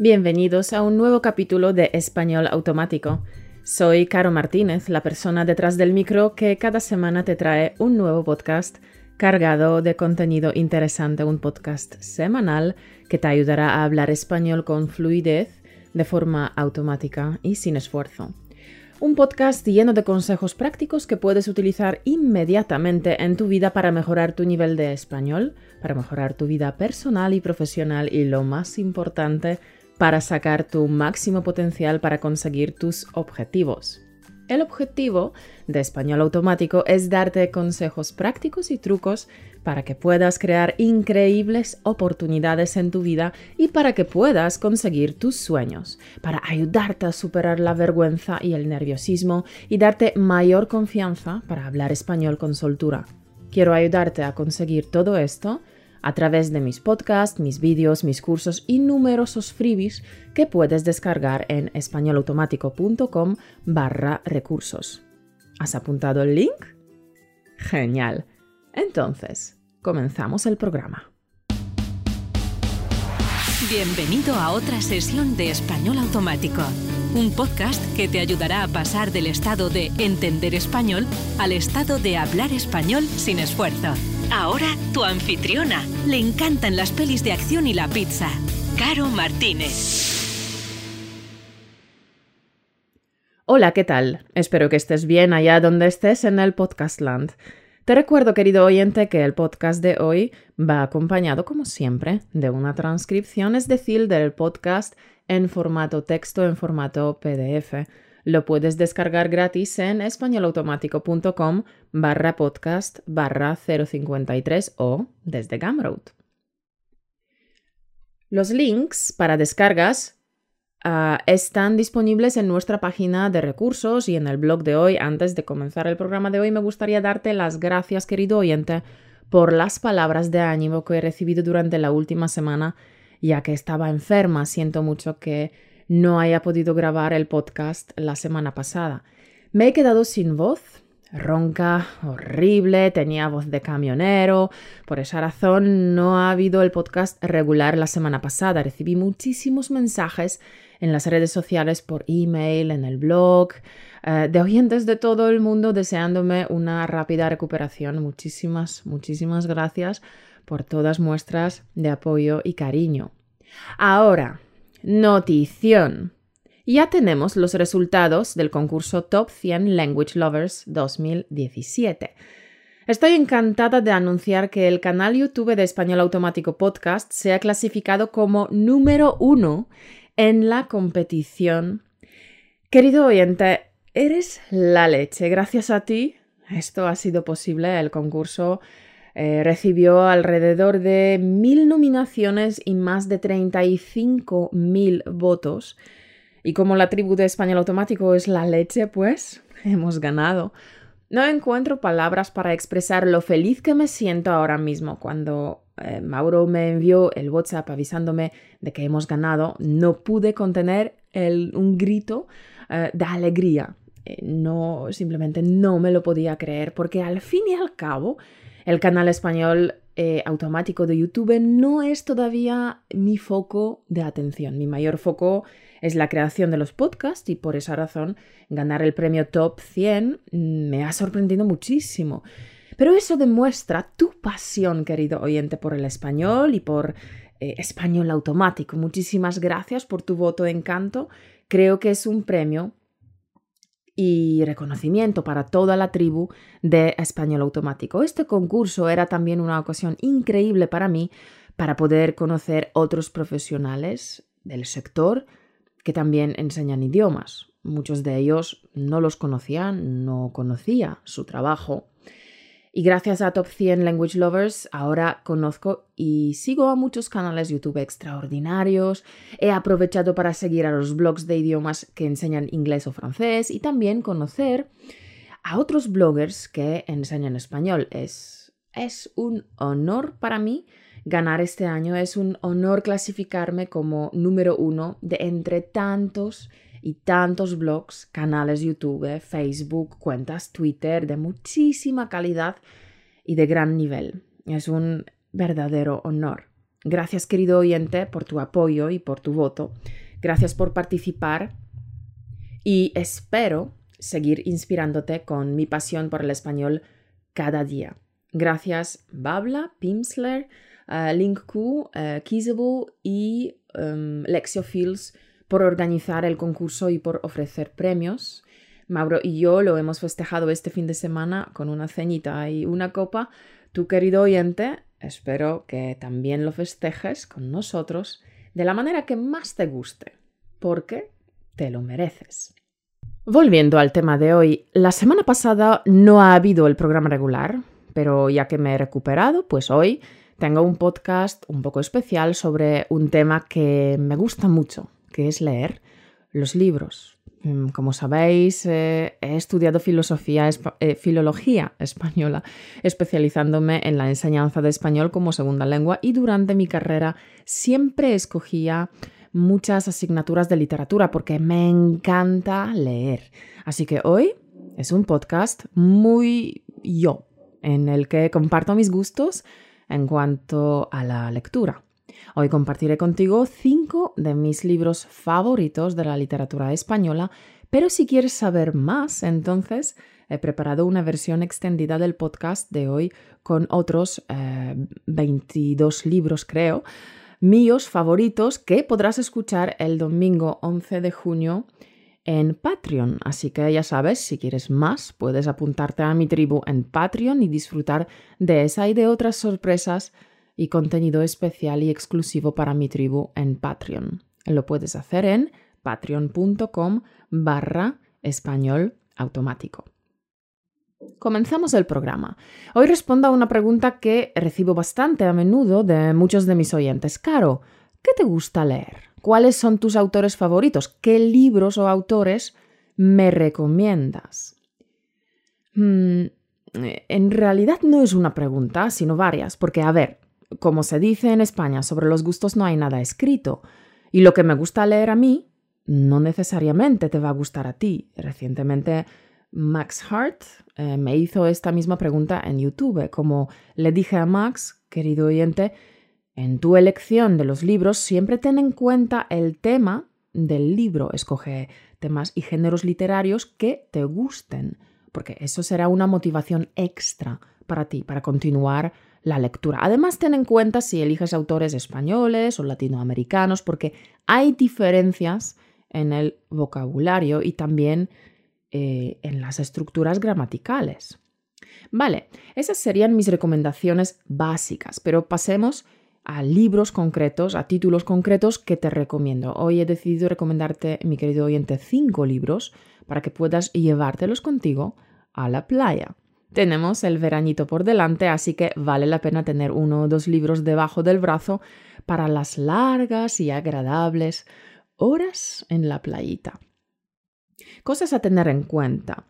Bienvenidos a un nuevo capítulo de Español Automático. Soy Caro Martínez, la persona detrás del micro que cada semana te trae un nuevo podcast cargado de contenido interesante, un podcast semanal que te ayudará a hablar español con fluidez, de forma automática y sin esfuerzo. Un podcast lleno de consejos prácticos que puedes utilizar inmediatamente en tu vida para mejorar tu nivel de español, para mejorar tu vida personal y profesional y lo más importante, para sacar tu máximo potencial para conseguir tus objetivos. El objetivo de Español Automático es darte consejos prácticos y trucos para que puedas crear increíbles oportunidades en tu vida y para que puedas conseguir tus sueños, para ayudarte a superar la vergüenza y el nerviosismo y darte mayor confianza para hablar español con soltura. Quiero ayudarte a conseguir todo esto a través de mis podcasts, mis vídeos, mis cursos y numerosos freebies que puedes descargar en españolautomático.com barra recursos. ¿Has apuntado el link? Genial. Entonces, comenzamos el programa. Bienvenido a otra sesión de Español Automático, un podcast que te ayudará a pasar del estado de entender español al estado de hablar español sin esfuerzo. Ahora tu anfitriona. Le encantan las pelis de acción y la pizza. Caro Martínez. Hola, ¿qué tal? Espero que estés bien allá donde estés en el Podcastland. Te recuerdo, querido oyente, que el podcast de hoy va acompañado, como siempre, de una transcripción, es decir, del podcast en formato texto, en formato PDF. Lo puedes descargar gratis en españolautomático.com barra podcast barra 053 o desde Gumroad. Los links para descargas ah, están disponibles en nuestra página de recursos y en el blog de hoy. Antes de comenzar el programa de hoy, me gustaría darte las gracias, querido oyente, por las palabras de ánimo que he recibido durante la última semana, ya que estaba enferma. Siento mucho que no haya podido grabar el podcast la semana pasada. Me he quedado sin voz, ronca, horrible, tenía voz de camionero. Por esa razón no ha habido el podcast regular la semana pasada. Recibí muchísimos mensajes en las redes sociales, por email, en el blog, eh, de oyentes de todo el mundo deseándome una rápida recuperación. Muchísimas, muchísimas gracias por todas muestras de apoyo y cariño. Ahora, Notición. Ya tenemos los resultados del concurso Top 100 Language Lovers 2017. Estoy encantada de anunciar que el canal YouTube de Español Automático Podcast se ha clasificado como número uno en la competición. Querido oyente, eres la leche. Gracias a ti, esto ha sido posible. El concurso eh, recibió alrededor de mil nominaciones y más de 35 mil votos. Y como la tribu de Español Automático es la leche, pues hemos ganado. No encuentro palabras para expresar lo feliz que me siento ahora mismo cuando eh, Mauro me envió el WhatsApp avisándome de que hemos ganado. No pude contener un grito eh, de alegría. no, simplemente no me lo podía creer porque al fin y al cabo el canal español eh, automático de YouTube no es todavía mi foco de atención. Mi mayor foco es la creación de los podcasts y por esa razón ganar el premio Top 100 me ha sorprendido muchísimo. Pero eso demuestra tu pasión, querido oyente, por el español y por eh, español automático. Muchísimas gracias por tu voto de encanto. Creo que es un premio y reconocimiento para toda la tribu de español automático. Este concurso era también una ocasión increíble para mí para poder conocer otros profesionales del sector que también enseñan idiomas. Muchos de ellos no los conocían, no conocía su trabajo y gracias a Top 100 Language Lovers ahora conozco y sigo a muchos canales YouTube extraordinarios. He aprovechado para seguir a los blogs de idiomas que enseñan inglés o francés y también conocer a otros bloggers que enseñan español. Es, es un honor para mí ganar este año. Es un honor clasificarme como número uno de entre tantos y tantos blogs, canales YouTube, Facebook, cuentas Twitter de muchísima calidad y de gran nivel. Es un verdadero honor. Gracias, querido oyente, por tu apoyo y por tu voto. Gracias por participar y espero seguir inspirándote con mi pasión por el español cada día. Gracias Babla, Pimsler, uh, LinkQ, uh, y um, por organizar el concurso y por ofrecer premios. Mauro y yo lo hemos festejado este fin de semana con una ceñita y una copa. Tu querido oyente, espero que también lo festejes con nosotros de la manera que más te guste, porque te lo mereces. Volviendo al tema de hoy, la semana pasada no ha habido el programa regular, pero ya que me he recuperado, pues hoy tengo un podcast un poco especial sobre un tema que me gusta mucho, que es leer los libros. Mm, como sabéis, eh, he estudiado filosofía, eh, filología española, especializándome en la enseñanza de español como segunda lengua y durante mi carrera siempre escogía muchas asignaturas de literatura porque me encanta leer. Así que hoy es un podcast muy yo, en el que comparto mis gustos en cuanto a la lectura. Hoy compartiré contigo cinco de mis libros favoritos de la literatura española, pero si quieres saber más, entonces he preparado una versión extendida del podcast de hoy con otros 22 eh, libros, creo, míos favoritos que podrás escuchar el domingo 11 de junio en Patreon. Así que ya sabes, si quieres más, puedes apuntarte a mi tribu en Patreon y disfrutar de esa y de otras sorpresas y contenido especial y exclusivo para mi tribu en Patreon. Lo puedes hacer en patreon.com barra español automático. Comenzamos el programa. Hoy respondo a una pregunta que recibo bastante a menudo de muchos de mis oyentes. Caro, ¿qué te gusta leer? ¿Cuáles son tus autores favoritos? ¿Qué libros o autores me recomiendas? Hmm, en realidad no es una pregunta, sino varias, porque a ver, como se dice en España, sobre los gustos no hay nada escrito, y lo que me gusta leer a mí no necesariamente te va a gustar a ti. Recientemente Max Hart eh, me hizo esta misma pregunta en YouTube. Como le dije a Max, querido oyente, en tu elección de los libros siempre ten en cuenta el tema del libro. Escoge temas y géneros literarios que te gusten, porque eso será una motivación extra para ti, para continuar la lectura. Además, ten en cuenta si eliges autores españoles o latinoamericanos, porque hay diferencias en el vocabulario y también eh, en las estructuras gramaticales. Vale, esas serían mis recomendaciones básicas, pero pasemos a libros concretos, a títulos concretos que te recomiendo. Hoy he decidido recomendarte, mi querido oyente, cinco libros para que puedas llevártelos contigo a la playa. Tenemos el veranito por delante, así que vale la pena tener uno o dos libros debajo del brazo para las largas y agradables horas en la playita. Cosas a tener en cuenta.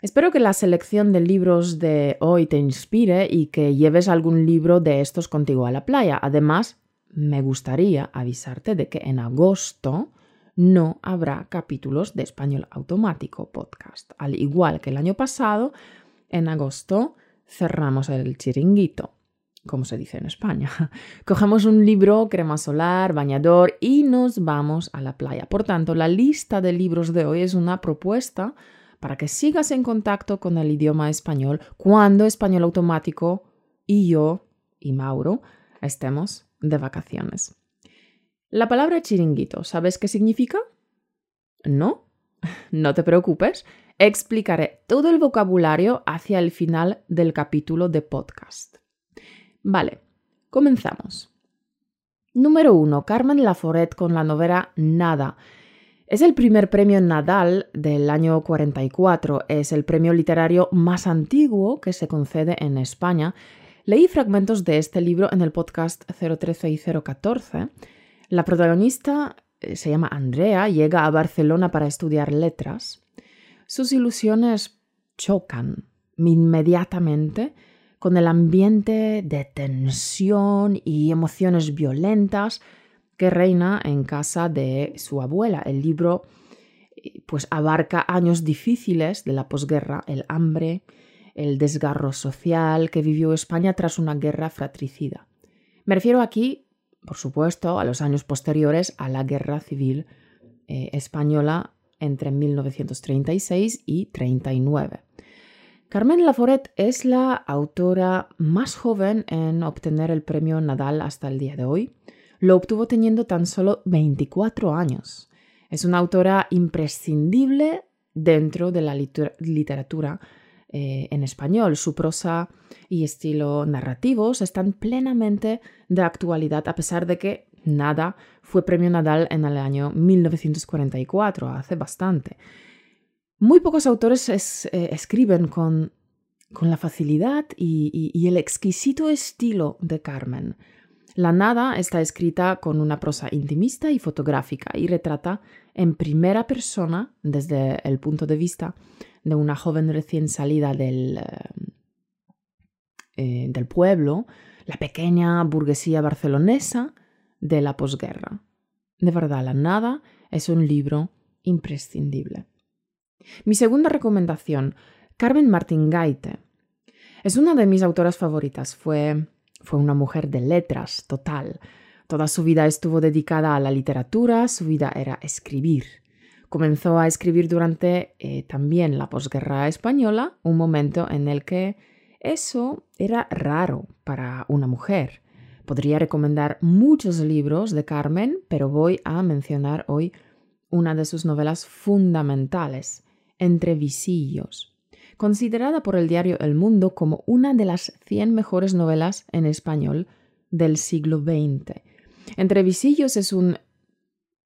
Espero que la selección de libros de hoy te inspire y que lleves algún libro de estos contigo a la playa. Además, me gustaría avisarte de que en agosto no habrá capítulos de español automático podcast. Al igual que el año pasado, en agosto cerramos el chiringuito como se dice en España. Cogemos un libro, crema solar, bañador y nos vamos a la playa. Por tanto, la lista de libros de hoy es una propuesta para que sigas en contacto con el idioma español cuando Español Automático y yo y Mauro estemos de vacaciones. La palabra chiringuito, ¿sabes qué significa? ¿No? No te preocupes, explicaré todo el vocabulario hacia el final del capítulo de podcast. Vale, comenzamos. Número 1. Carmen Laforet con la novela Nada. Es el primer premio Nadal del año 44. Es el premio literario más antiguo que se concede en España. Leí fragmentos de este libro en el podcast 013 y 014. La protagonista eh, se llama Andrea, llega a Barcelona para estudiar letras. Sus ilusiones chocan inmediatamente con el ambiente de tensión y emociones violentas que reina en casa de su abuela. El libro pues abarca años difíciles de la posguerra, el hambre, el desgarro social que vivió España tras una guerra fratricida. Me refiero aquí por supuesto, a los años posteriores a la Guerra Civil eh, Española entre 1936 y 39. Carmen Laforet es la autora más joven en obtener el premio Nadal hasta el día de hoy. Lo obtuvo teniendo tan solo 24 años. Es una autora imprescindible dentro de la literatura eh, en español. Su prosa y estilo narrativos están plenamente de actualidad a pesar de que nada fue premio Nadal en el año 1944, hace bastante. Muy pocos autores eh, escriben con, la facilidad y, el exquisito estilo de Carmen. La nada está escrita con una prosa intimista y fotográfica y retrata en primera persona, desde el punto de vista de una joven recién salida del, eh, del pueblo, la pequeña burguesía barcelonesa de la posguerra. De verdad, La Nada es un libro imprescindible. Mi segunda recomendación, Carmen Martín Gaite. Es una de mis autoras favoritas. Fue, fue una mujer de letras total. Toda su vida estuvo dedicada a la literatura, su vida era escribir. Comenzó a escribir durante eh, también la posguerra española, un momento en el que eso era raro para una mujer. Podría recomendar muchos libros de Carmen, pero voy a mencionar hoy una de sus novelas fundamentales, Entre visillos, considerada por el diario El Mundo como una de las 100 mejores novelas en español del siglo XX. Entre visillos es un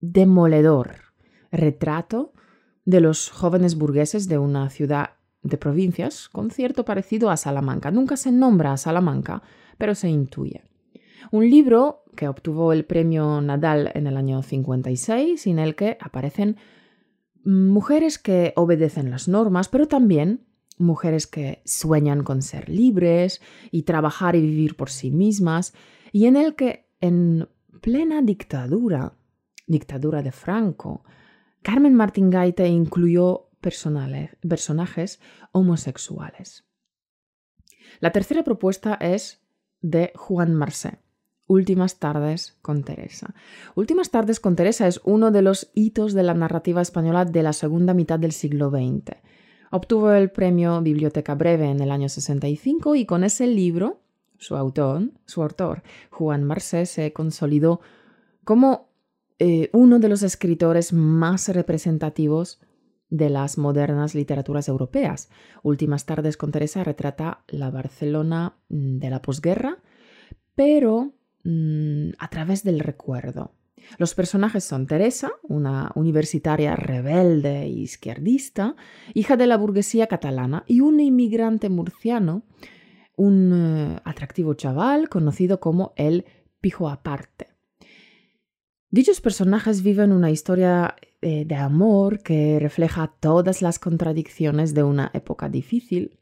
demoledor retrato de los jóvenes burgueses de una ciudad de provincias con cierto parecido a Salamanca. Nunca se nombra a Salamanca, pero se intuye. Un libro que obtuvo el premio Nadal en el año 56, en el que aparecen mujeres que obedecen las normas, pero también mujeres que sueñan con ser libres y trabajar y vivir por sí mismas, y en el que en plena dictadura, dictadura de Franco, Carmen Martín Gaite incluyó personajes homosexuales. La tercera propuesta es de Juan Marcé. Últimas tardes con Teresa. Últimas tardes con Teresa es uno de los hitos de la narrativa española de la segunda mitad del siglo XX. Obtuvo el premio Biblioteca Breve en el año 65 y con ese libro, su autor, su autor Juan Marcé, se consolidó como eh, uno de los escritores más representativos de las modernas literaturas europeas. Últimas tardes con Teresa retrata la Barcelona mm, de la posguerra, pero Mm, a través del recuerdo. Los personajes son Teresa, una universitaria rebelde e izquierdista, hija de la burguesía catalana, y un inmigrante murciano, un eh, atractivo chaval conocido como el Pijo Aparte. Dichos personajes viven una historia eh, de amor que refleja todas las contradicciones de una época difícil,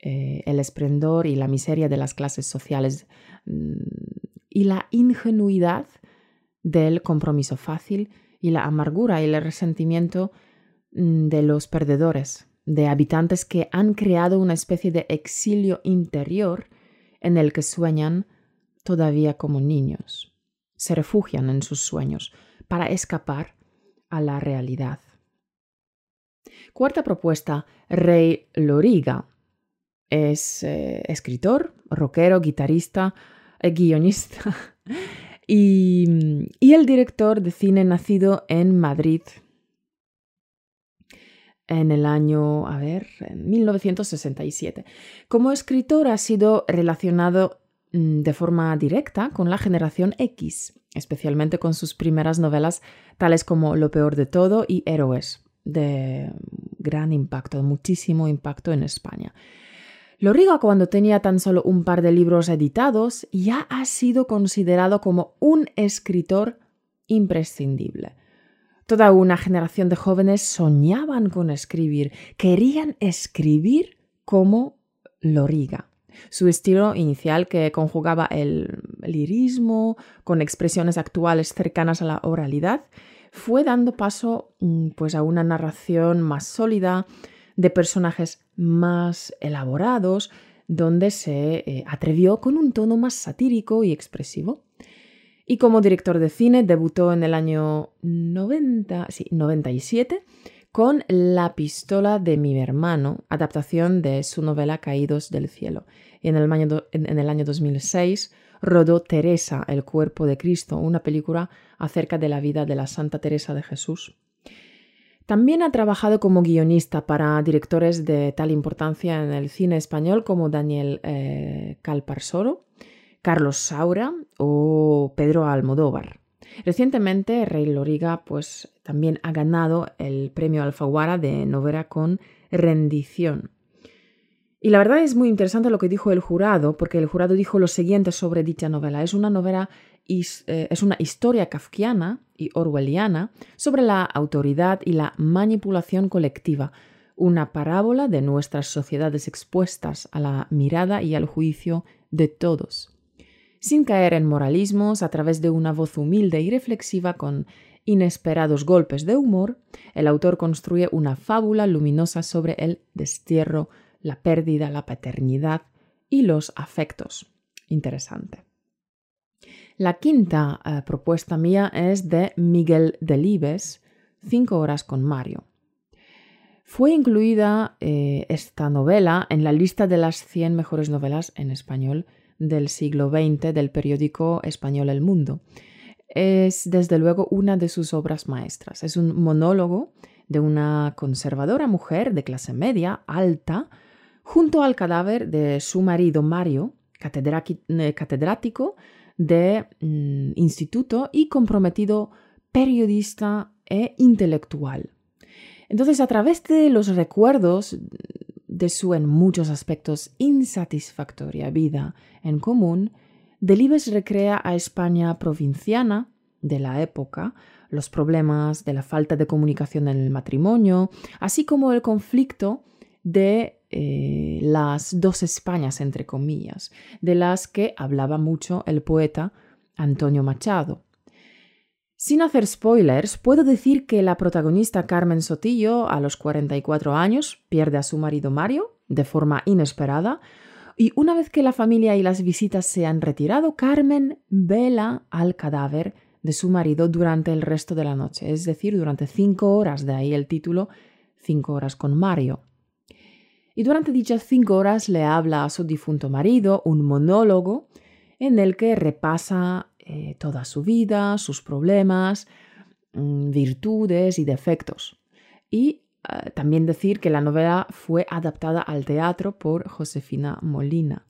eh, el esplendor y la miseria de las clases sociales mm, y la ingenuidad del compromiso fácil y la amargura y el resentimiento mm, de los perdedores, de habitantes que han creado una especie de exilio interior en el que sueñan todavía como niños. Se refugian en sus sueños para escapar a la realidad. Cuarta propuesta, Rey Loriga. Es eh, escritor, rockero, guitarrista, guionista y, el director de cine nacido en Madrid en el año, a ver, en 1967. Como escritor ha sido relacionado mm, de forma directa con la generación X, especialmente con sus primeras novelas tales como Lo peor de todo y Héroes, de gran impacto, muchísimo impacto en España. Loriga, cuando tenía tan solo un par de libros editados, ya ha sido considerado como un escritor imprescindible. Toda una generación de jóvenes soñaban con escribir, querían escribir como Loriga. Su estilo inicial, que conjugaba el lirismo con expresiones actuales cercanas a la oralidad, fue dando paso mm, pues, a una narración más sólida, de personajes más elaborados, donde se eh, atrevió con un tono más satírico y expresivo. Y como director de cine debutó en el año 90, sí, 97 con La pistola de mi hermano, adaptación de su novela Caídos del cielo. Y en el año, en el año 2006 rodó Teresa, el cuerpo de Cristo, una película acerca de la vida de la Santa Teresa de Jesús. También ha trabajado como guionista para directores de tal importancia en el cine español como Daniel eh, Calparsoro, Carlos Saura o Pedro Almodóvar. Recientemente, Rey Loriga pues, también ha ganado el premio Alfaguara de novela con Rendición. Y la verdad es muy interesante lo que dijo el jurado, porque el jurado dijo lo siguiente sobre dicha novela. Es una novela, es una historia kafkiana y orwelliana sobre la autoridad y la manipulación colectiva, una parábola de nuestras sociedades expuestas a la mirada y al juicio de todos sin caer en moralismos, a través de una voz humilde y reflexiva con inesperados golpes de humor, el autor construye una fábula luminosa sobre el destierro, la pérdida, la paternidad y los afectos. Interesante. La quinta eh, propuesta mía es de Miguel Delibes, Cinco horas con Mario. Fue incluida eh, esta novela en la lista de las 100 mejores novelas en español del siglo XX del periódico español El Mundo. Es desde luego una de sus obras maestras. Es un monólogo de una conservadora mujer de clase media, alta, junto al cadáver de su marido Mario, eh, catedrático de mm, instituto y comprometido periodista e intelectual. Entonces, a través de los recuerdos de su en muchos aspectos insatisfactoria vida en común, Delibes recrea a España provinciana de la época, los problemas de la falta de comunicación en el matrimonio, así como el conflicto de eh, las dos Españas, entre comillas, de las que hablaba mucho el poeta Antonio Machado. Sin hacer spoilers, puedo decir que la protagonista Carmen Sotillo, a los 44 años, pierde a su marido Mario de forma inesperada, y una vez que la familia y las visitas se han retirado, Carmen vela al cadáver de su marido durante el resto de la noche, es decir, durante cinco horas, de ahí el título Cinco horas con Mario. Y durante dichas cinco horas le habla a su difunto marido un monólogo en el que repasa eh, toda su vida, sus problemas, mm, virtudes y defectos. Y eh, también decir que la novela fue adaptada al teatro por Josefina Molina.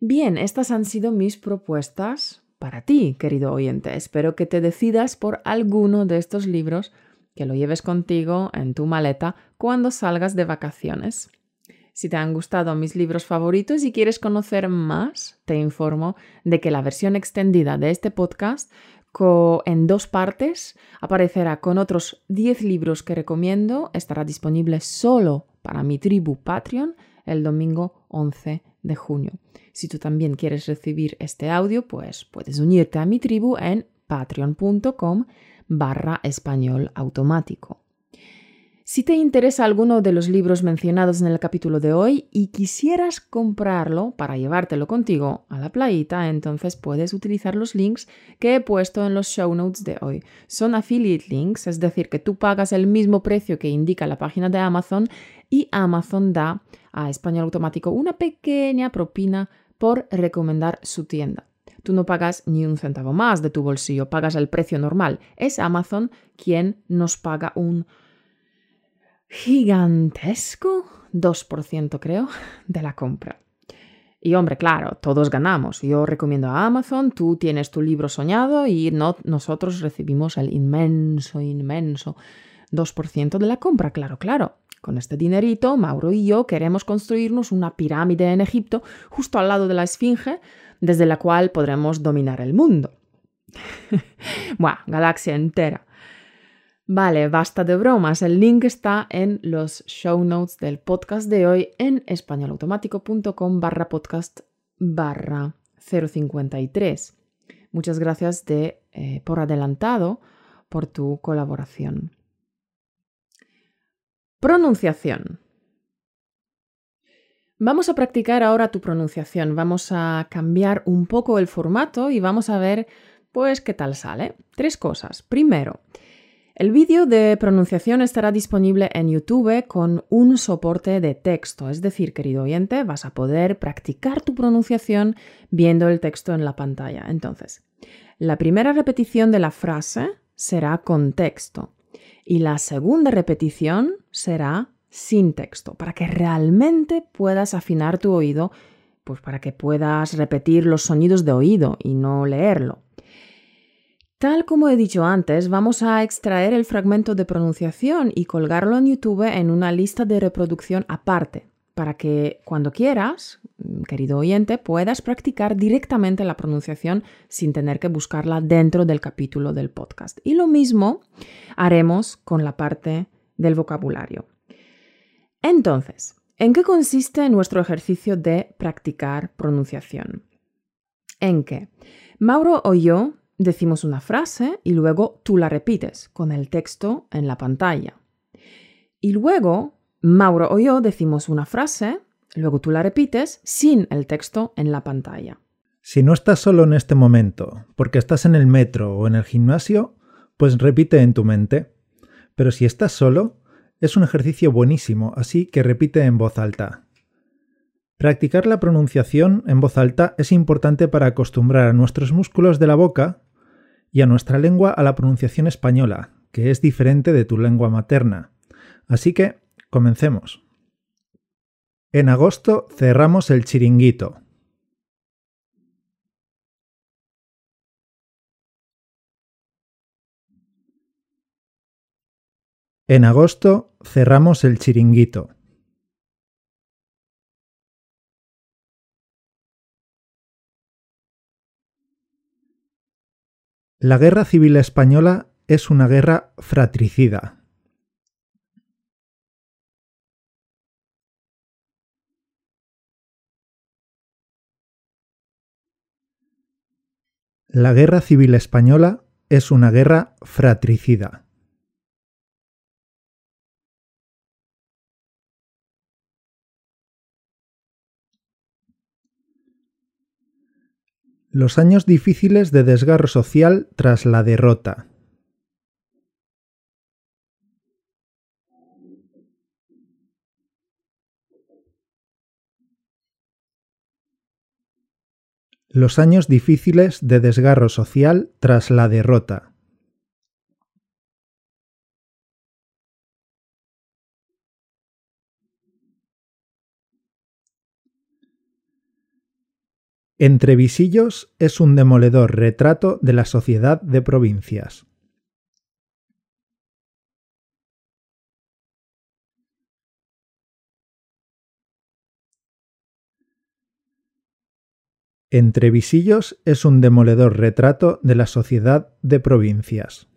Bien, estas han sido mis propuestas para ti, querido oyente. Espero que te decidas por alguno de estos libros, que lo lleves contigo en tu maleta cuando salgas de vacaciones. Si te han gustado mis libros favoritos y quieres conocer más, te informo de que la versión extendida de este podcast en dos partes aparecerá con otros 10 libros que recomiendo. Estará disponible solo para mi tribu Patreon el domingo 11 de junio. Si tú también quieres recibir este audio, pues puedes unirte a mi tribu en patreon.com barra español automático. Si te interesa alguno de los libros mencionados en el capítulo de hoy y quisieras comprarlo para llevártelo contigo a la playita, entonces puedes utilizar los links que he puesto en los show notes de hoy. Son affiliate links, es decir, que tú pagas el mismo precio que indica la página de Amazon y Amazon da a Español Automático una pequeña propina por recomendar su tienda. Tú no pagas ni un centavo más de tu bolsillo, pagas el precio normal. Es Amazon quien nos paga un gigantesco 2% creo de la compra. Y hombre, claro, todos ganamos. Yo recomiendo a Amazon, tú tienes tu libro soñado y no, nosotros recibimos el inmenso, inmenso 2% de la compra, claro, claro. Con este dinerito, Mauro y yo queremos construirnos una pirámide en Egipto justo al lado de la Esfinge, desde la cual podremos dominar el mundo. Buah, galaxia entera. Vale, basta de bromas. El link está en los show notes del podcast de hoy en españolautomático.com barra podcast barra 053. Muchas gracias de, eh, por adelantado por tu colaboración. Pronunciación. Vamos a practicar ahora tu pronunciación. Vamos a cambiar un poco el formato y vamos a ver Pues, ¿qué tal sale? Tres cosas. Primero, el vídeo de pronunciación estará disponible en YouTube con un soporte de texto, es decir, querido oyente, vas a poder practicar tu pronunciación viendo el texto en la pantalla. Entonces, la primera repetición de la frase será con texto y la segunda repetición será sin texto, para que realmente puedas afinar tu oído, pues para que puedas repetir los sonidos de oído y no leerlo. Tal como he dicho antes, vamos a extraer el fragmento de pronunciación y colgarlo en YouTube en una lista de reproducción aparte, para que cuando quieras, querido oyente, puedas practicar directamente la pronunciación sin tener que buscarla dentro del capítulo del podcast. Y lo mismo haremos con la parte del vocabulario. Entonces, ¿en qué consiste nuestro ejercicio de practicar pronunciación? En que Mauro o yo decimos una frase y luego tú la repites con el texto en la pantalla. Y luego Mauro o yo decimos una frase, luego tú la repites sin el texto en la pantalla. Si no estás solo en este momento, porque estás en el metro o en el gimnasio, pues repite en tu mente. Pero si estás solo, es un ejercicio buenísimo, así que repite en voz alta. Practicar la pronunciación en voz alta es importante para acostumbrar a nuestros músculos de la boca y a nuestra lengua a la pronunciación española, que es diferente de tu lengua materna. Así que, comencemos. En agosto cerramos el chiringuito. En agosto cerramos el chiringuito. La Guerra Civil Española es una guerra fratricida. La Guerra Civil Española es una guerra fratricida. Los años difíciles de desgarro social tras la derrota. Los años difíciles de desgarro social tras la derrota. Entre visillos es un demoledor retrato de la sociedad de provincias. Entre visillos es un demoledor retrato de la sociedad de provincias.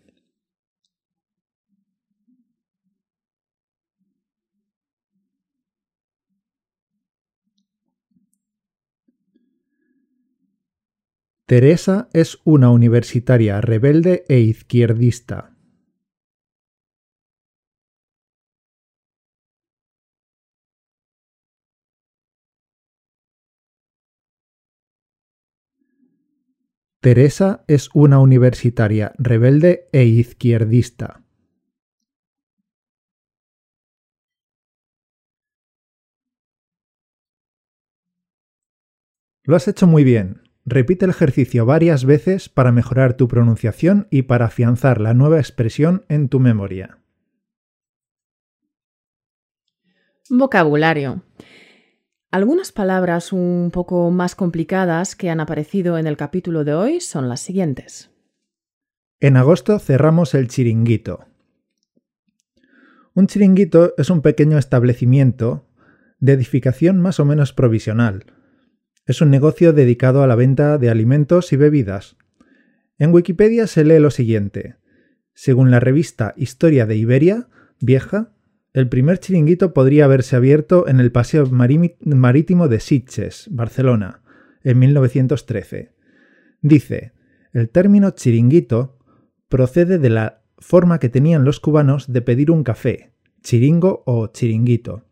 Teresa es una universitaria rebelde e izquierdista. Teresa es una universitaria rebelde e izquierdista. Lo has hecho muy bien. Repite el ejercicio varias veces para mejorar tu pronunciación y para afianzar la nueva expresión en tu memoria. Vocabulario. Algunas palabras un poco más complicadas que han aparecido en el capítulo de hoy son las siguientes. En agosto cerramos el chiringuito. Un chiringuito es un pequeño establecimiento de edificación más o menos provisional, es un negocio dedicado a la venta de alimentos y bebidas. En Wikipedia se lee lo siguiente. Según la revista Historia de Iberia, vieja, el primer chiringuito podría haberse abierto en el Paseo Marítimo de Sitges, Barcelona, en 1913. Dice, el término chiringuito procede de la forma que tenían los cubanos de pedir un café, chiringo o chiringuito.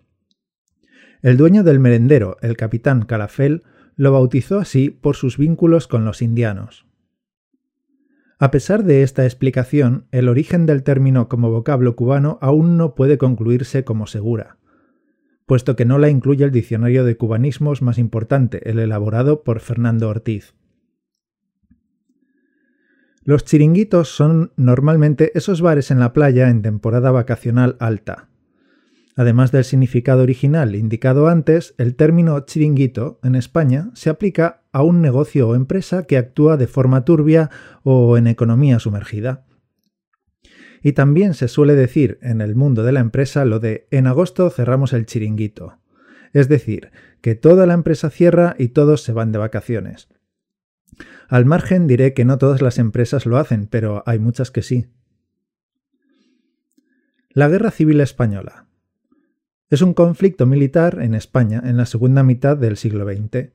El dueño del merendero, el capitán Calafel, lo bautizó así por sus vínculos con los indianos. A pesar de esta explicación, el origen del término como vocablo cubano aún no puede concluirse como segura, puesto que no la incluye el diccionario de cubanismos más importante, el elaborado por Fernando Ortiz. Los chiringuitos son normalmente esos bares en la playa en temporada vacacional alta. Además del significado original indicado antes, el término chiringuito en España se aplica a un negocio o empresa que actúa de forma turbia o en economía sumergida. Y también se suele decir en el mundo de la empresa lo de en agosto cerramos el chiringuito. Es decir, que toda la empresa cierra y todos se van de vacaciones. Al margen diré que no todas las empresas lo hacen, pero hay muchas que sí. La Guerra Civil Española. Es un conflicto militar en España en la segunda mitad del siglo XX.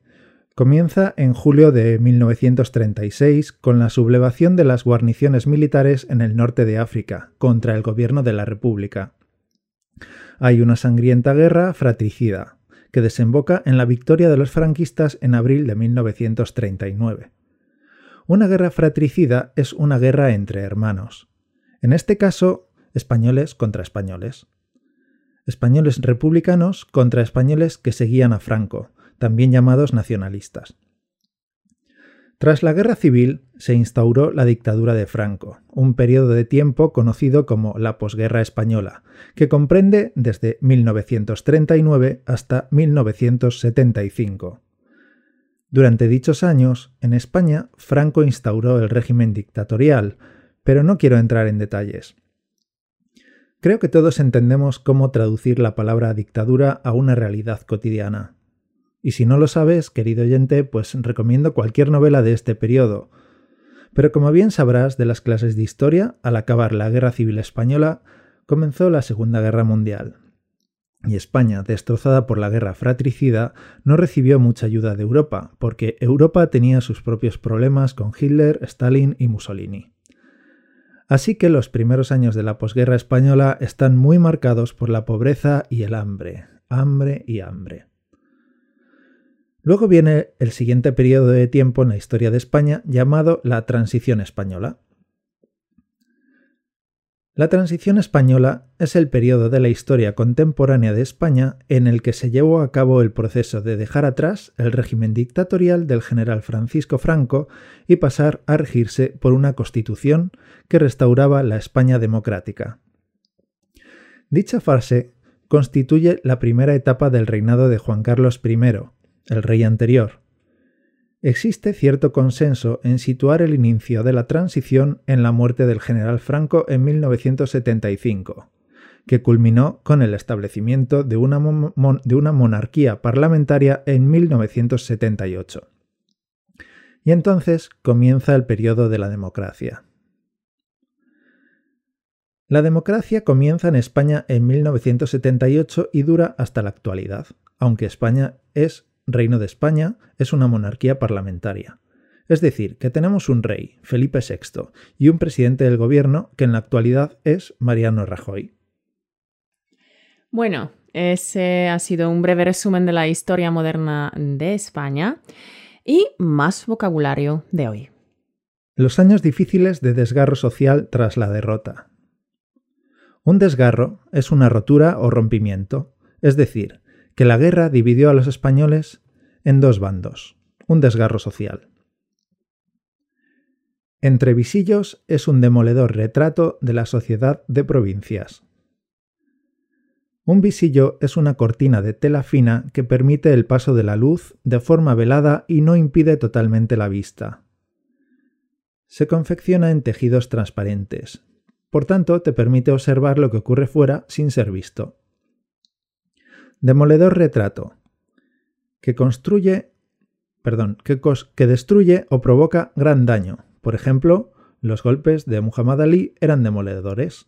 Comienza en julio de 1936 con la sublevación de las guarniciones militares en el norte de África contra el gobierno de la República. Hay una sangrienta guerra fratricida, que desemboca en la victoria de los franquistas en abril de 1939. Una guerra fratricida es una guerra entre hermanos. En este caso, españoles contra españoles. Españoles republicanos contra españoles que seguían a Franco, también llamados nacionalistas. Tras la guerra civil se instauró la dictadura de Franco, un periodo de tiempo conocido como la posguerra española, que comprende desde 1939 hasta 1975. Durante dichos años, en España, Franco instauró el régimen dictatorial, pero no quiero entrar en detalles. Creo que todos entendemos cómo traducir la palabra dictadura a una realidad cotidiana. Y si no lo sabes, querido oyente, pues recomiendo cualquier novela de este periodo. Pero como bien sabrás de las clases de historia, al acabar la Guerra Civil Española, comenzó la Segunda Guerra Mundial, y España, destrozada por la guerra fratricida, no recibió mucha ayuda de Europa, porque Europa tenía sus propios problemas con Hitler, Stalin y Mussolini. Así que los primeros años de la posguerra española están muy marcados por la pobreza y el hambre, hambre y hambre. Luego viene el siguiente periodo de tiempo en la historia de España llamado la Transición Española, la transición española es el periodo de la historia contemporánea de España en el que se llevó a cabo el proceso de dejar atrás el régimen dictatorial del general Francisco Franco y pasar a regirse por una constitución que restauraba la España democrática. Dicha fase constituye la primera etapa del reinado de Juan Carlos I, el rey anterior, Existe cierto consenso en situar el inicio de la transición en la muerte del general Franco en 1975, que culminó con el establecimiento de una, monarquía parlamentaria en 1978. Y entonces comienza el periodo de la democracia. La democracia comienza en España en 1978 y dura hasta la actualidad, aunque España es Reino de España es una monarquía parlamentaria. Es decir, que tenemos un rey, Felipe VI, y un presidente del gobierno que en la actualidad es Mariano Rajoy. Bueno, ese ha sido un breve resumen de la historia moderna de España y más vocabulario de hoy. Los años difíciles de desgarro social tras la derrota. Un desgarro es una rotura o rompimiento, es decir, que la guerra dividió a los españoles en dos bandos, un desgarro social. Entre visillos es un demoledor retrato de la sociedad de provincias. Un visillo es una cortina de tela fina que permite el paso de la luz de forma velada y no impide totalmente la vista. Se confecciona en tejidos transparentes, por tanto te permite observar lo que ocurre fuera sin ser visto. Demoledor retrato. Que construye, perdón, que, que destruye o provoca gran daño. Por ejemplo, los golpes de Muhammad Ali eran demoledores.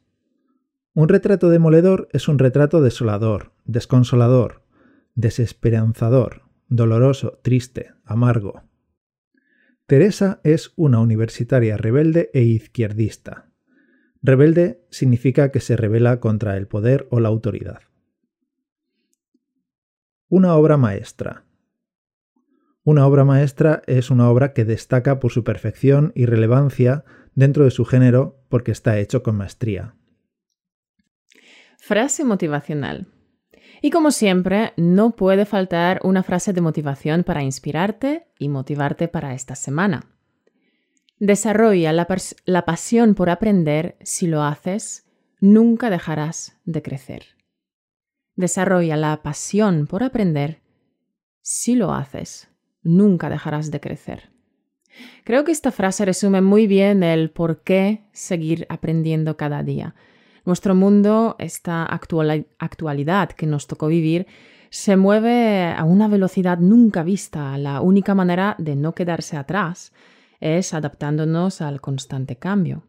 Un retrato demoledor es un retrato desolador, desconsolador, desesperanzador, doloroso, triste, amargo. Teresa es una universitaria rebelde e izquierdista. Rebelde significa que se rebela contra el poder o la autoridad. Una obra maestra. Una obra maestra es una obra que destaca por su perfección y relevancia dentro de su género porque está hecho con maestría. Frase motivacional. Y como siempre, no puede faltar una frase de motivación para inspirarte y motivarte para esta semana. Desarrolla la, pasión por aprender. Si lo haces, nunca dejarás de crecer. Desarrolla la pasión por aprender. Si lo haces, nunca dejarás de crecer. Creo que esta frase resume muy bien el por qué seguir aprendiendo cada día. Nuestro mundo, esta actualidad que nos tocó vivir, se mueve a una velocidad nunca vista. La única manera de no quedarse atrás es adaptándonos al constante cambio.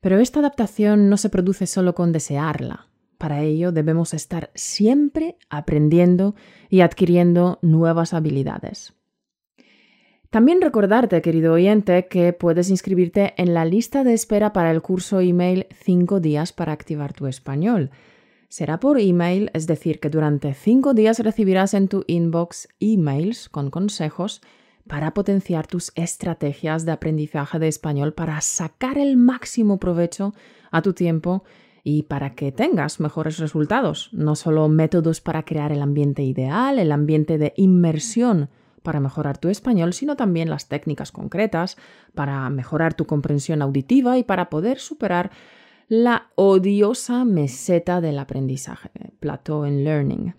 Pero esta adaptación no se produce solo con desearla. Para ello debemos estar siempre aprendiendo y adquiriendo nuevas habilidades. También recordarte, querido oyente, que puedes inscribirte en la lista de espera para el curso email 5 días para activar tu español. Será por email, es decir, que durante 5 días recibirás en tu inbox emails con consejos para potenciar tus estrategias de aprendizaje de español para sacar el máximo provecho a tu tiempo y para que tengas mejores resultados, no solo métodos para crear el ambiente ideal, el ambiente de inmersión para mejorar tu español, sino también las técnicas concretas para mejorar tu comprensión auditiva y para poder superar la odiosa meseta del aprendizaje, plateau en learning.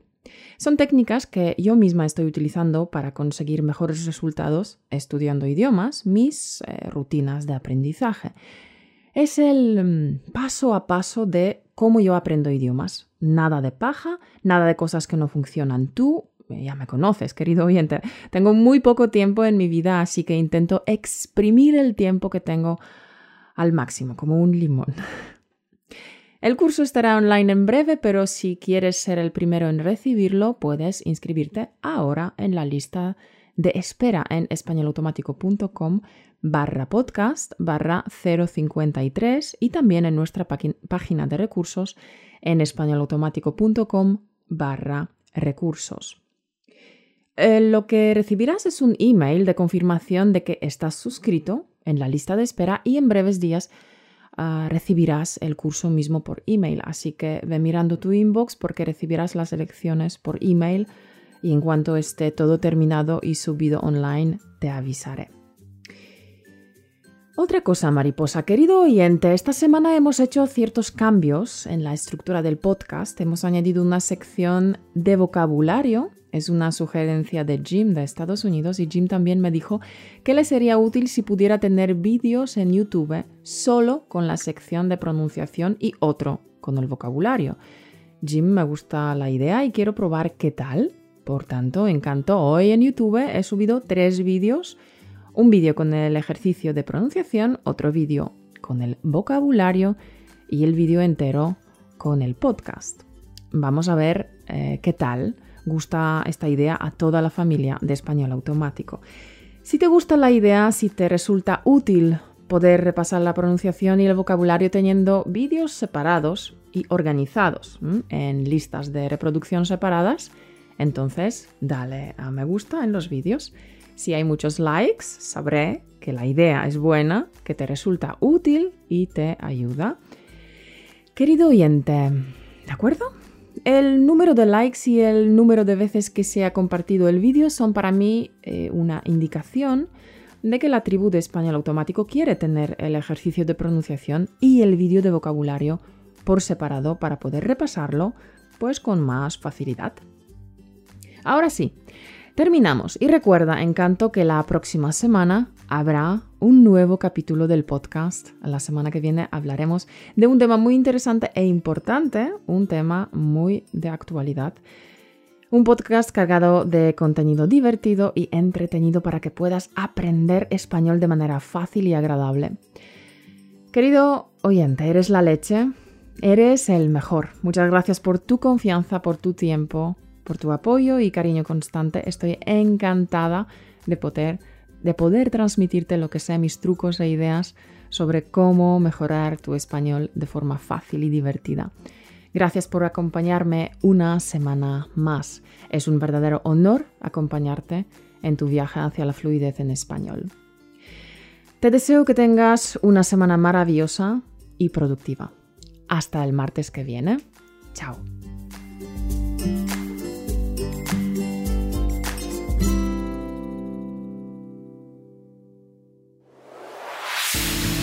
Son técnicas que yo misma estoy utilizando para conseguir mejores resultados estudiando idiomas, mis eh, rutinas de aprendizaje. Es el mm, paso a paso de cómo yo aprendo idiomas. Nada de paja, nada de cosas que no funcionan. Tú ya me conoces, querido oyente, tengo muy poco tiempo en mi vida, así que intento exprimir el tiempo que tengo al máximo, como un limón. El curso estará online en breve, pero si quieres ser el primero en recibirlo, puedes inscribirte ahora en la lista de espera en españolautomático.com barra podcast barra 053 y también en nuestra página de recursos en españolautomático.com barra recursos. Eh, lo que recibirás es un email de confirmación de que estás suscrito en la lista de espera y en breves días ah, recibirás el curso mismo por email. Así que ve mirando tu inbox porque recibirás las lecciones por email y en cuanto esté todo terminado y subido online te avisaré. Otra cosa, mariposa, querido oyente, esta semana hemos hecho ciertos cambios en la estructura del podcast. Hemos añadido una sección de vocabulario es una sugerencia de Jim de Estados Unidos y Jim también me dijo que le sería útil si pudiera tener vídeos en YouTube solo con la sección de pronunciación y otro con el vocabulario. Jim me gusta la idea y quiero probar qué tal. Por tanto, encanto. Hoy en YouTube he subido tres vídeos. Un vídeo con el ejercicio de pronunciación, otro vídeo con el vocabulario y el vídeo entero con el podcast. Vamos a ver eh, qué tal gusta esta idea a toda la familia de español automático. Si te gusta la idea, si te resulta útil poder repasar la pronunciación y el vocabulario teniendo vídeos separados y organizados en listas de reproducción separadas, entonces dale a me gusta en los vídeos. Si hay muchos likes, sabré que la idea es buena, que te resulta útil y te ayuda. Querido oyente, ¿de acuerdo? El número de likes y el número de veces que se ha compartido el vídeo son para mí eh, una indicación de que la tribu de español automático quiere tener el ejercicio de pronunciación y el vídeo de vocabulario por separado para poder repasarlo pues con más facilidad. Ahora sí, terminamos y recuerda, encanto, que la próxima semana habrá un nuevo capítulo del podcast. La semana que viene hablaremos de un tema muy interesante e importante, un tema muy de actualidad. Un podcast cargado de contenido divertido y entretenido para que puedas aprender español de manera fácil y agradable. Querido oyente, eres la leche, eres el mejor. Muchas gracias por tu confianza, por tu tiempo, por tu apoyo y cariño constante. Estoy encantada de poder de poder transmitirte lo que sea mis trucos e ideas sobre cómo mejorar tu español de forma fácil y divertida. Gracias por acompañarme una semana más. Es un verdadero honor acompañarte en tu viaje hacia la fluidez en español. Te deseo que tengas una semana maravillosa y productiva. Hasta el martes que viene. Chao.